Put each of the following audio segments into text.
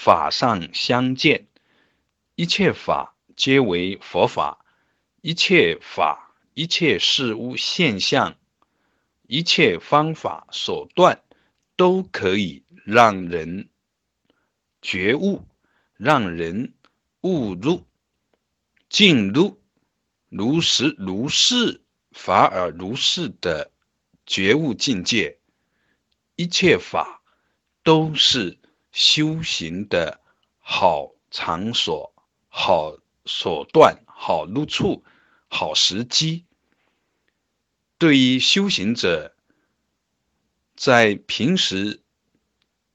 法上相见，一切法皆为佛法，一切法、一切事物现象、一切方法手段，都可以让人觉悟，让人悟入、进入如实如是法而如是的觉悟境界，一切法都是。修行的好场所、好手段、好路处、好时机，对于修行者，在平时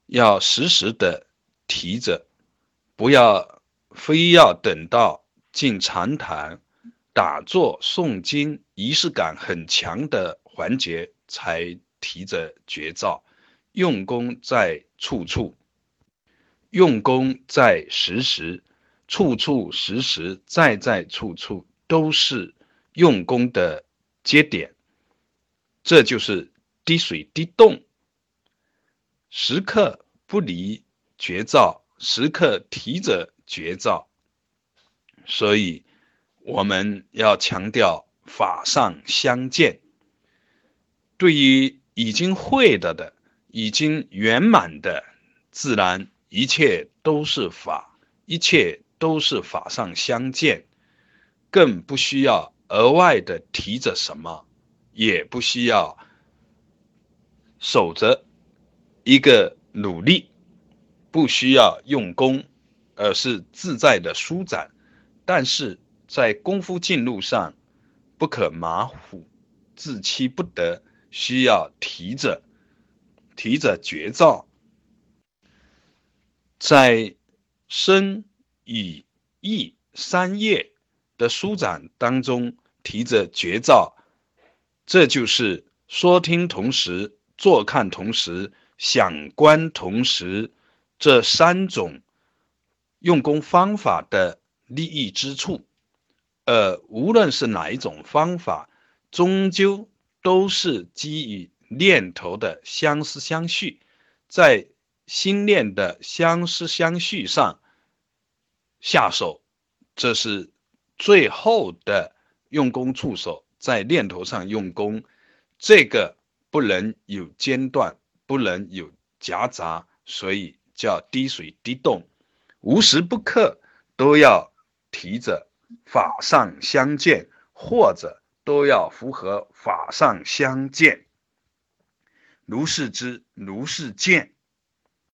要时时的提着，不要非要等到进禅堂、打坐、诵经、仪式感很强的环节才提着绝招，用功在处处。用功在时时，处处时时，在在处处都是用功的节点。这就是滴水滴动，时刻不离绝招，时刻提着绝招。所以我们要强调法上相见。对于已经会的的，已经圆满的，自然。一切都是法，一切都是法上相见，更不需要额外的提着什么，也不需要守着一个努力，不需要用功，而是自在的舒展。但是在功夫进路上，不可马虎，自欺不得，需要提着，提着绝招。在身、语、意三业的舒展当中，提着绝招，这就是说听同时、坐看同时、想观同时这三种用功方法的利益之处。呃，无论是哪一种方法，终究都是基于念头的相思相续，在。心念的相思相续上下手，这是最后的用功触手，在念头上用功，这个不能有间断，不能有夹杂，所以叫滴水滴动，无时不刻都要提着法上相见，或者都要符合法上相见，如是知，如是见。